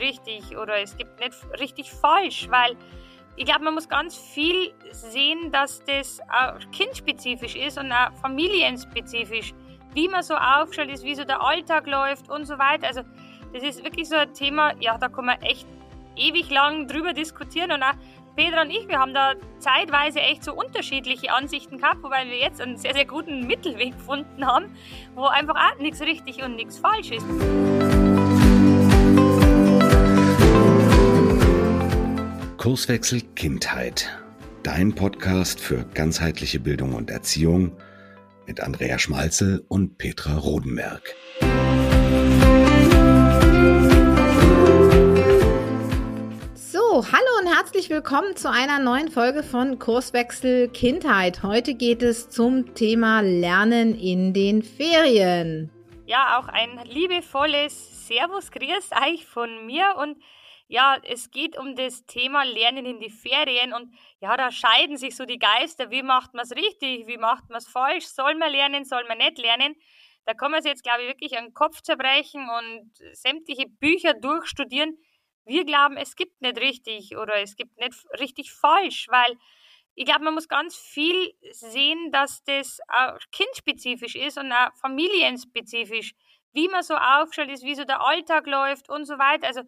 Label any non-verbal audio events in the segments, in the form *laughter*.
richtig oder es gibt nicht richtig falsch, weil ich glaube, man muss ganz viel sehen, dass das auch kindspezifisch ist und auch familienspezifisch, wie man so aufgestellt ist, wie so der Alltag läuft und so weiter. Also das ist wirklich so ein Thema, ja, da kann man echt ewig lang drüber diskutieren und auch Petra und ich, wir haben da zeitweise echt so unterschiedliche Ansichten gehabt, wobei wir jetzt einen sehr, sehr guten Mittelweg gefunden haben, wo einfach auch nichts richtig und nichts falsch ist. Kurswechsel Kindheit. Dein Podcast für ganzheitliche Bildung und Erziehung mit Andrea Schmalzel und Petra Rodenberg. So, hallo und herzlich willkommen zu einer neuen Folge von Kurswechsel Kindheit. Heute geht es zum Thema Lernen in den Ferien. Ja, auch ein liebevolles Servus, Grüß euch von mir und ja, es geht um das Thema Lernen in die Ferien und ja, da scheiden sich so die Geister. Wie macht man es richtig? Wie macht man es falsch? Soll man lernen? Soll man nicht lernen? Da kann man sich jetzt, glaube ich, wirklich einen Kopf zerbrechen und sämtliche Bücher durchstudieren. Wir glauben, es gibt nicht richtig oder es gibt nicht richtig falsch, weil ich glaube, man muss ganz viel sehen, dass das auch kindspezifisch ist und auch familienspezifisch, wie man so aufgestellt ist, wie so der Alltag läuft und so weiter. Also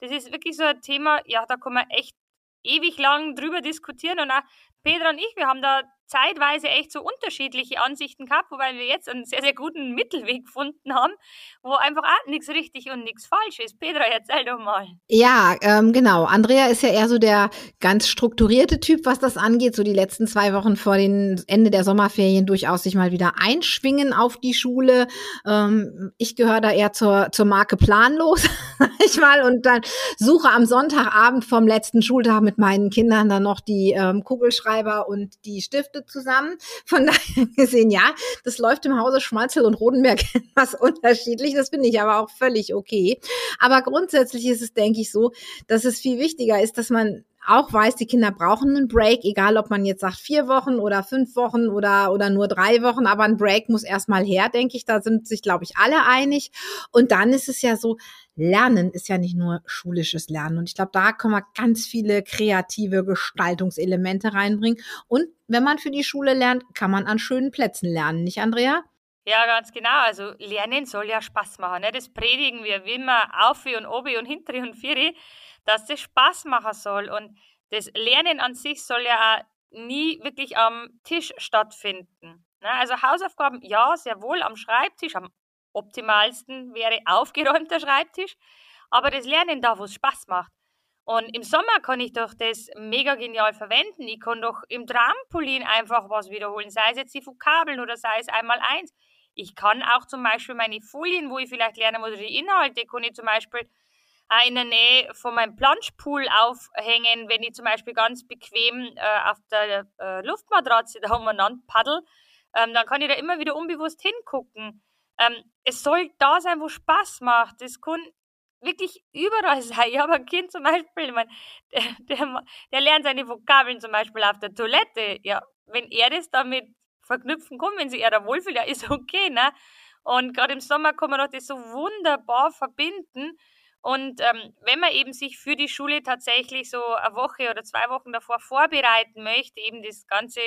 das ist wirklich so ein Thema, ja, da kann man echt ewig lang drüber diskutieren und auch Petra und ich, wir haben da zeitweise echt so unterschiedliche Ansichten gehabt, wobei wir jetzt einen sehr, sehr guten Mittelweg gefunden haben, wo einfach auch nichts richtig und nichts falsch ist. Petra, erzähl doch mal. Ja, ähm, genau. Andrea ist ja eher so der ganz strukturierte Typ, was das angeht. So die letzten zwei Wochen vor dem Ende der Sommerferien durchaus sich mal wieder einschwingen auf die Schule. Ähm, ich gehöre da eher zur, zur Marke planlos, *laughs* sag ich mal, und dann suche am Sonntagabend vom letzten Schultag mit meinen Kindern dann noch die ähm, Kugelschreiber und die Stifte Hälfte zusammen. Von *laughs* daher gesehen, ja, das läuft im Hause Schmalzel und Rodenberg *laughs* etwas unterschiedlich. Das finde ich aber auch völlig okay. Aber grundsätzlich ist es, denke ich, so, dass es viel wichtiger ist, dass man auch weiß, die Kinder brauchen einen Break, egal ob man jetzt sagt vier Wochen oder fünf Wochen oder, oder nur drei Wochen, aber ein Break muss erstmal her, denke ich. Da sind sich, glaube ich, alle einig. Und dann ist es ja so, Lernen ist ja nicht nur schulisches Lernen. Und ich glaube, da können wir ganz viele kreative Gestaltungselemente reinbringen. Und wenn man für die Schule lernt, kann man an schönen Plätzen lernen, nicht, Andrea? Ja, ganz genau. Also Lernen soll ja Spaß machen. Ne? Das predigen wir wie immer auf und obi und hintere und vieri, dass das Spaß machen soll. Und das Lernen an sich soll ja auch nie wirklich am Tisch stattfinden. Ne? Also Hausaufgaben, ja, sehr wohl am Schreibtisch, am optimalsten wäre aufgeräumter Schreibtisch, aber das Lernen da, wo es Spaß macht. Und im Sommer kann ich doch das mega genial verwenden. Ich kann doch im Trampolin einfach was wiederholen, sei es jetzt die Vokabeln oder sei es einmal eins. Ich kann auch zum Beispiel meine Folien, wo ich vielleicht lernen muss, die Inhalte, kann ich zum Beispiel auch in der Nähe von meinem Planschpool aufhängen, wenn ich zum Beispiel ganz bequem äh, auf der äh, Luftmatratze da umeinander paddel. Ähm, dann kann ich da immer wieder unbewusst hingucken. Ähm, es soll da sein, wo Spaß macht. Es kann wirklich überall *laughs* sein. Ich habe ein Kind zum Beispiel, ich mein, *laughs* der, der, der lernt seine Vokabeln zum Beispiel auf der Toilette. Ja, wenn er das damit verknüpfen kann, wenn sich er da wohlfühlt, ja, ist okay, ne? Und gerade im Sommer kann man doch das so wunderbar verbinden. Und ähm, wenn man eben sich für die Schule tatsächlich so eine Woche oder zwei Wochen davor vorbereiten möchte, eben das ganze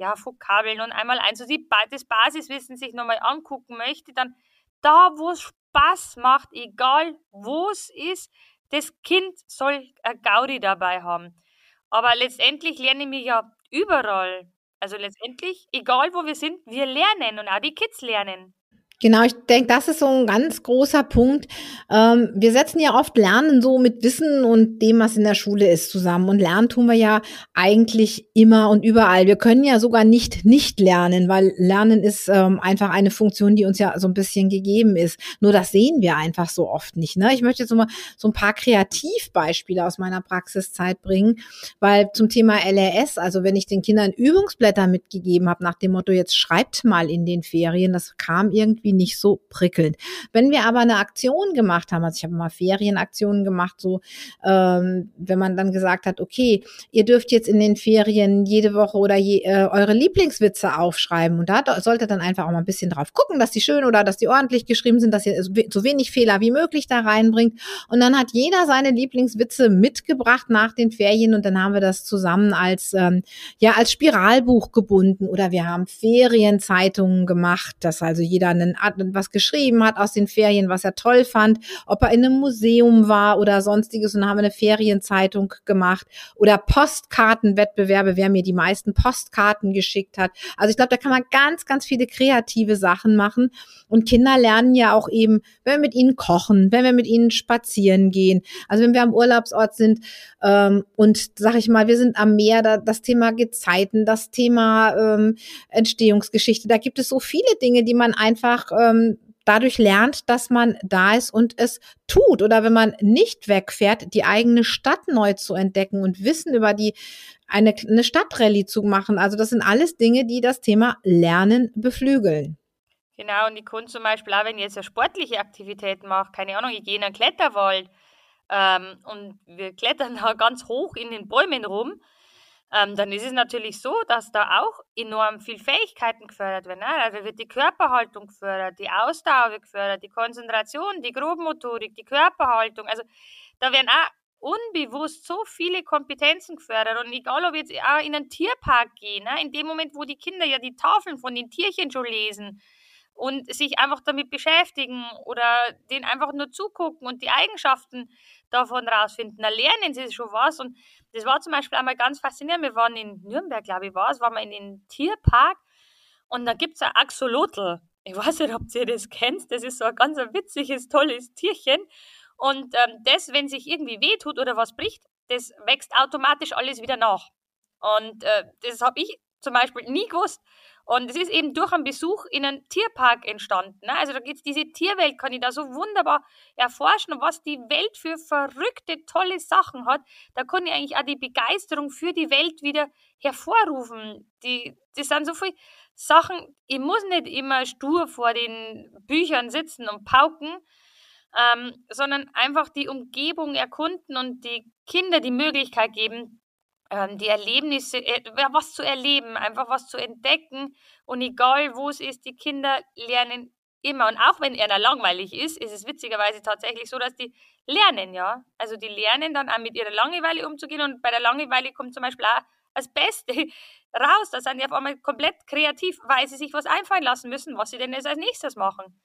ja, Vokabeln und einmal eins, also die, das Basiswissen sich nochmal angucken möchte, dann da, wo es Spaß macht, egal wo es ist, das Kind soll ein Gaudi dabei haben. Aber letztendlich lernen wir ja überall. Also letztendlich, egal wo wir sind, wir lernen und auch die Kids lernen. Genau, ich denke, das ist so ein ganz großer Punkt. Ähm, wir setzen ja oft Lernen so mit Wissen und dem, was in der Schule ist, zusammen. Und lernen tun wir ja eigentlich immer und überall. Wir können ja sogar nicht nicht lernen, weil Lernen ist ähm, einfach eine Funktion, die uns ja so ein bisschen gegeben ist. Nur das sehen wir einfach so oft nicht. Ne? Ich möchte jetzt mal so ein paar Kreativbeispiele aus meiner Praxiszeit bringen, weil zum Thema LRS, also wenn ich den Kindern Übungsblätter mitgegeben habe nach dem Motto, jetzt schreibt mal in den Ferien, das kam irgendwie irgendwie nicht so prickelnd. Wenn wir aber eine Aktion gemacht haben, also ich habe mal Ferienaktionen gemacht, so ähm, wenn man dann gesagt hat, okay, ihr dürft jetzt in den Ferien jede Woche oder je, äh, eure Lieblingswitze aufschreiben und da solltet dann einfach auch mal ein bisschen drauf gucken, dass die schön oder dass die ordentlich geschrieben sind, dass ihr so wenig Fehler wie möglich da reinbringt. Und dann hat jeder seine Lieblingswitze mitgebracht nach den Ferien und dann haben wir das zusammen als ähm, ja als Spiralbuch gebunden oder wir haben Ferienzeitungen gemacht, dass also jeder einen, was geschrieben hat aus den Ferien, was er toll fand, ob er in einem Museum war oder sonstiges und haben eine Ferienzeitung gemacht. Oder Postkartenwettbewerbe, wer mir die meisten Postkarten geschickt hat. Also ich glaube, da kann man ganz, ganz viele kreative Sachen machen. Und Kinder lernen ja auch eben, wenn wir mit ihnen kochen, wenn wir mit ihnen spazieren gehen, also wenn wir am Urlaubsort sind ähm, und sag ich mal, wir sind am Meer, da, das Thema Gezeiten, das Thema ähm, Entstehungsgeschichte, da gibt es so viele Dinge, die man einfach ähm, dadurch lernt, dass man da ist und es tut. Oder wenn man nicht wegfährt, die eigene Stadt neu zu entdecken und Wissen über die eine, eine Stadtrallye zu machen. Also das sind alles Dinge, die das Thema Lernen beflügeln. Genau, und ich kann zum Beispiel auch, wenn ich jetzt eine sportliche Aktivität mache, keine Ahnung, ich gehe in einen Kletterwald ähm, und wir klettern *laughs* da ganz hoch in den Bäumen rum, ähm, dann ist es natürlich so, dass da auch enorm viel Fähigkeiten gefördert werden. Ne? Also wird die Körperhaltung gefördert, die Ausdauer wird gefördert, die Konzentration, die Grobmotorik, die Körperhaltung. Also da werden auch unbewusst so viele Kompetenzen gefördert. Und egal, ob jetzt auch in einen Tierpark gehen, ne? in dem Moment, wo die Kinder ja die Tafeln von den Tierchen schon lesen und sich einfach damit beschäftigen oder denen einfach nur zugucken und die Eigenschaften davon rausfinden. Da lernen sie schon was. Und das war zum Beispiel einmal ganz faszinierend. Wir waren in Nürnberg, glaube ich, war es, waren wir in den Tierpark und da gibt es ein Axolotl. Ich weiß nicht, ob ihr das kennt. Das ist so ein ganz witziges, tolles Tierchen. Und ähm, das, wenn sich irgendwie wehtut oder was bricht, das wächst automatisch alles wieder nach. Und äh, das habe ich zum Beispiel nie gewusst. Und es ist eben durch einen Besuch in einem Tierpark entstanden. Ne? Also da geht's diese Tierwelt, kann ich da so wunderbar erforschen was die Welt für verrückte, tolle Sachen hat. Da kann ich eigentlich auch die Begeisterung für die Welt wieder hervorrufen. Die, das sind so viele Sachen, ich muss nicht immer stur vor den Büchern sitzen und pauken, ähm, sondern einfach die Umgebung erkunden und die Kinder die Möglichkeit geben, ähm, die Erlebnisse, äh, was zu erleben, einfach was zu entdecken. Und egal wo es ist, die Kinder lernen immer. Und auch wenn er da langweilig ist, ist es witzigerweise tatsächlich so, dass die lernen, ja. Also die lernen dann auch mit ihrer Langeweile umzugehen. Und bei der Langeweile kommt zum Beispiel auch das Beste *laughs* raus. Da sind die auf einmal komplett kreativ, weil sie sich was einfallen lassen müssen, was sie denn jetzt als nächstes machen.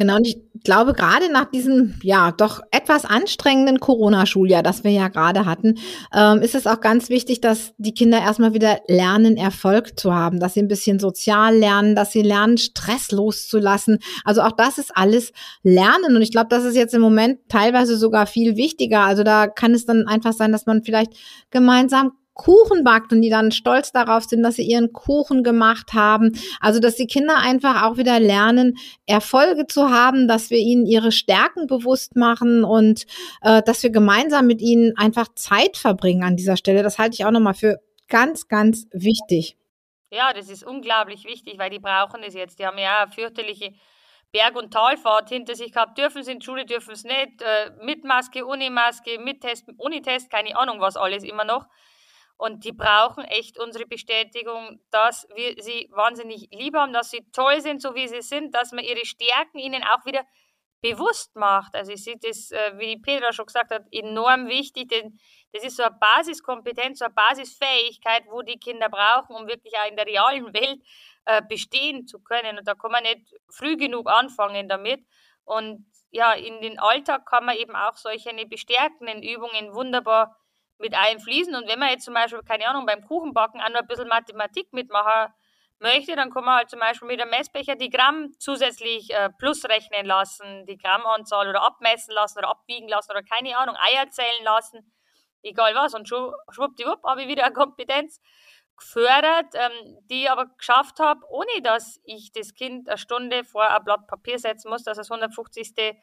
Genau, und ich glaube, gerade nach diesem, ja, doch etwas anstrengenden Corona-Schuljahr, das wir ja gerade hatten, ähm, ist es auch ganz wichtig, dass die Kinder erstmal wieder lernen, Erfolg zu haben, dass sie ein bisschen sozial lernen, dass sie lernen, Stress loszulassen. Also auch das ist alles Lernen. Und ich glaube, das ist jetzt im Moment teilweise sogar viel wichtiger. Also da kann es dann einfach sein, dass man vielleicht gemeinsam Kuchen backt und die dann stolz darauf sind, dass sie ihren Kuchen gemacht haben. Also, dass die Kinder einfach auch wieder lernen, Erfolge zu haben, dass wir ihnen ihre Stärken bewusst machen und äh, dass wir gemeinsam mit ihnen einfach Zeit verbringen an dieser Stelle. Das halte ich auch nochmal für ganz, ganz wichtig. Ja, das ist unglaublich wichtig, weil die brauchen es jetzt. Die haben ja fürchterliche Berg- und Talfahrt hinter sich gehabt, dürfen sie in die Schule, dürfen es nicht, äh, mit Maske, ohne Maske, mit Test, ohne Test, keine Ahnung was alles immer noch. Und die brauchen echt unsere Bestätigung, dass wir sie wahnsinnig lieb haben, dass sie toll sind, so wie sie sind, dass man ihre Stärken ihnen auch wieder bewusst macht. Also ich sehe das, äh, wie Petra schon gesagt hat, enorm wichtig, denn das ist so eine Basiskompetenz, so eine Basisfähigkeit, wo die Kinder brauchen, um wirklich auch in der realen Welt äh, bestehen zu können. Und da kann man nicht früh genug anfangen damit. Und ja, in den Alltag kann man eben auch solche bestärkenden Übungen wunderbar mit einfließen. Und wenn man jetzt zum Beispiel, keine Ahnung, beim Kuchenbacken auch noch ein bisschen Mathematik mitmachen möchte, dann kann man halt zum Beispiel mit einem Messbecher die Gramm zusätzlich äh, plus rechnen lassen, die Grammanzahl oder abmessen lassen oder abwiegen lassen oder keine Ahnung, Eier zählen lassen, egal was. Und schwuppdiwupp habe ich wieder eine Kompetenz gefördert, ähm, die ich aber geschafft habe, ohne dass ich das Kind eine Stunde vor ein Blatt Papier setzen muss, dass es 150.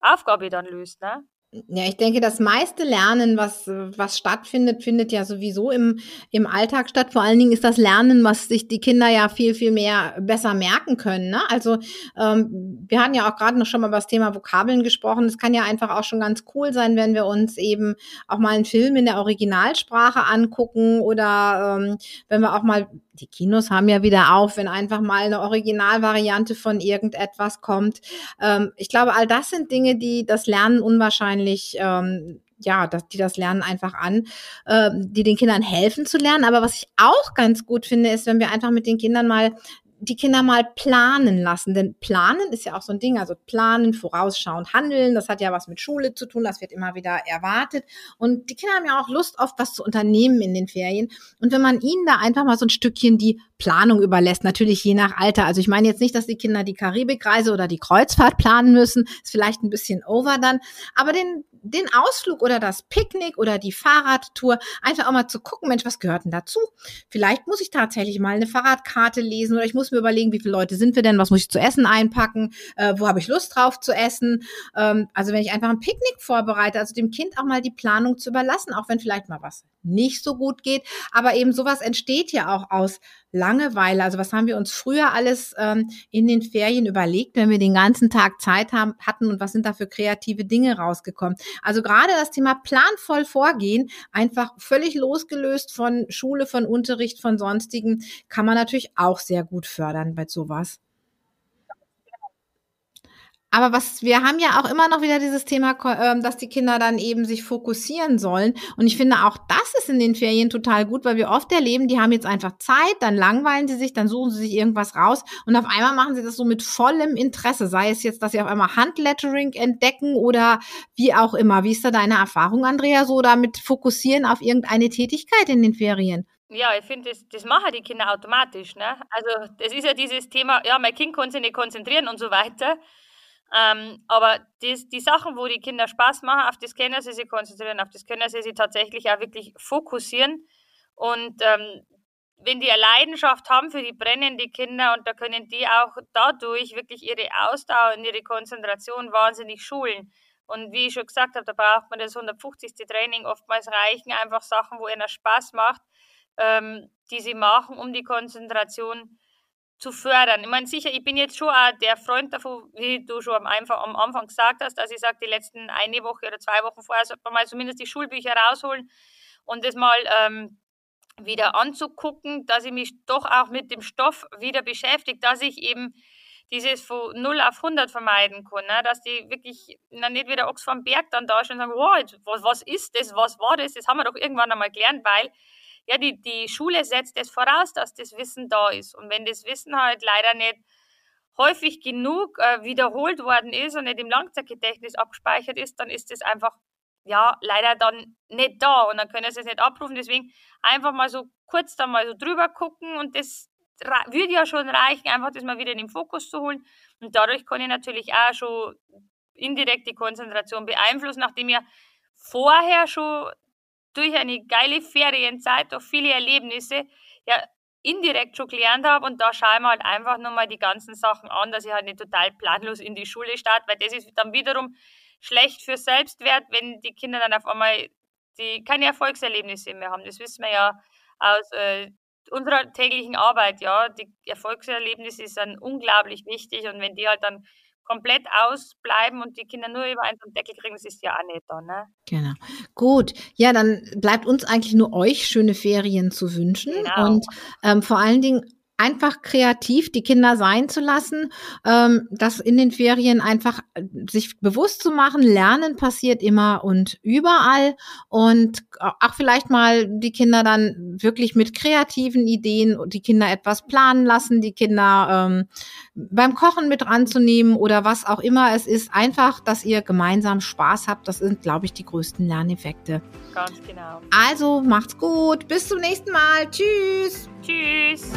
Aufgabe dann löst. Ne? Ja, ich denke, das meiste Lernen, was, was stattfindet, findet ja sowieso im, im Alltag statt. Vor allen Dingen ist das Lernen, was sich die Kinder ja viel, viel mehr besser merken können. Ne? Also ähm, wir hatten ja auch gerade noch schon mal über das Thema Vokabeln gesprochen. Es kann ja einfach auch schon ganz cool sein, wenn wir uns eben auch mal einen Film in der Originalsprache angucken oder ähm, wenn wir auch mal die Kinos haben ja wieder auf, wenn einfach mal eine Originalvariante von irgendetwas kommt. Ähm, ich glaube, all das sind Dinge, die das Lernen unwahrscheinlich ähm, ja, dass die das Lernen einfach an, äh, die den Kindern helfen zu lernen. Aber was ich auch ganz gut finde, ist, wenn wir einfach mit den Kindern mal die Kinder mal planen lassen. Denn planen ist ja auch so ein Ding, also planen, vorausschauen, handeln, das hat ja was mit Schule zu tun, das wird immer wieder erwartet. Und die Kinder haben ja auch Lust, oft was zu unternehmen in den Ferien. Und wenn man ihnen da einfach mal so ein Stückchen die Planung überlässt, natürlich je nach Alter. Also ich meine jetzt nicht, dass die Kinder die Karibikreise oder die Kreuzfahrt planen müssen, ist vielleicht ein bisschen over dann, aber den den Ausflug oder das Picknick oder die Fahrradtour, einfach auch mal zu gucken, Mensch, was gehört denn dazu? Vielleicht muss ich tatsächlich mal eine Fahrradkarte lesen oder ich muss mir überlegen, wie viele Leute sind wir denn, was muss ich zu essen einpacken, äh, wo habe ich Lust drauf zu essen. Ähm, also wenn ich einfach ein Picknick vorbereite, also dem Kind auch mal die Planung zu überlassen, auch wenn vielleicht mal was nicht so gut geht. Aber eben sowas entsteht ja auch aus Langeweile. Also was haben wir uns früher alles ähm, in den Ferien überlegt, wenn wir den ganzen Tag Zeit haben, hatten und was sind da für kreative Dinge rausgekommen? Also gerade das Thema planvoll vorgehen, einfach völlig losgelöst von Schule, von Unterricht, von sonstigen, kann man natürlich auch sehr gut fördern bei sowas. Aber was, wir haben ja auch immer noch wieder dieses Thema, ähm, dass die Kinder dann eben sich fokussieren sollen. Und ich finde auch das ist in den Ferien total gut, weil wir oft erleben, die haben jetzt einfach Zeit, dann langweilen sie sich, dann suchen sie sich irgendwas raus und auf einmal machen sie das so mit vollem Interesse. Sei es jetzt, dass sie auf einmal Handlettering entdecken oder wie auch immer. Wie ist da deine Erfahrung, Andrea, so damit fokussieren auf irgendeine Tätigkeit in den Ferien? Ja, ich finde, das, das machen die Kinder automatisch. Ne? Also das ist ja dieses Thema, ja, mein Kind kann sich nicht konzentrieren und so weiter. Ähm, aber die, die Sachen, wo die Kinder Spaß machen, auf das können sie sich konzentrieren, auf das können sie sich tatsächlich auch wirklich fokussieren. Und ähm, wenn die eine Leidenschaft haben für die brennenden Kinder und da können die auch dadurch wirklich ihre Ausdauer und ihre Konzentration wahnsinnig schulen. Und wie ich schon gesagt habe, da braucht man das 150. Training. Oftmals reichen einfach Sachen, wo ihnen Spaß macht, ähm, die sie machen, um die Konzentration zu fördern. Ich meine, sicher, ich bin jetzt schon auch der Freund davon, wie du schon am Anfang, gesagt hast, dass ich sage, die letzten eine Woche oder zwei Wochen vorher sollte man mal zumindest die Schulbücher rausholen und das mal ähm, wieder anzugucken, dass ich mich doch auch mit dem Stoff wieder beschäftige, dass ich eben dieses von 0 auf 100 vermeiden kann, ne? dass die wirklich na, nicht wieder Ochs vom Berg dann da stehen und sagen, wow, was, was ist das, was war das, das haben wir doch irgendwann einmal gelernt, weil ja, die, die Schule setzt es voraus, dass das Wissen da ist. Und wenn das Wissen halt leider nicht häufig genug äh, wiederholt worden ist und nicht im Langzeitgedächtnis abgespeichert ist, dann ist das einfach, ja, leider dann nicht da und dann können sie es nicht abrufen. Deswegen einfach mal so kurz da mal so drüber gucken und das würde ja schon reichen, einfach das mal wieder in den Fokus zu holen. Und dadurch kann ich natürlich auch schon indirekt die Konzentration beeinflussen, nachdem ich vorher schon durch eine geile Ferienzeit, durch viele Erlebnisse, ja, indirekt schon gelernt habe und da schaue ich mir halt einfach nochmal die ganzen Sachen an, dass ich halt nicht total planlos in die Schule starte, weil das ist dann wiederum schlecht für Selbstwert, wenn die Kinder dann auf einmal die keine Erfolgserlebnisse mehr haben. Das wissen wir ja aus äh, unserer täglichen Arbeit, ja. Die Erfolgserlebnisse sind unglaublich wichtig und wenn die halt dann komplett ausbleiben und die Kinder nur über einen Deckel kriegen, das ist ja auch nicht da, ne? Genau. Gut. Ja, dann bleibt uns eigentlich nur euch schöne Ferien zu wünschen genau. und ähm, vor allen Dingen einfach kreativ die Kinder sein zu lassen, ähm, das in den Ferien einfach äh, sich bewusst zu machen, Lernen passiert immer und überall und auch vielleicht mal die Kinder dann wirklich mit kreativen Ideen die Kinder etwas planen lassen, die Kinder ähm, beim Kochen mit ranzunehmen oder was auch immer es ist, einfach, dass ihr gemeinsam Spaß habt, das sind, glaube ich, die größten Lerneffekte. Ganz genau. Also macht's gut, bis zum nächsten Mal, tschüss. Tschüss.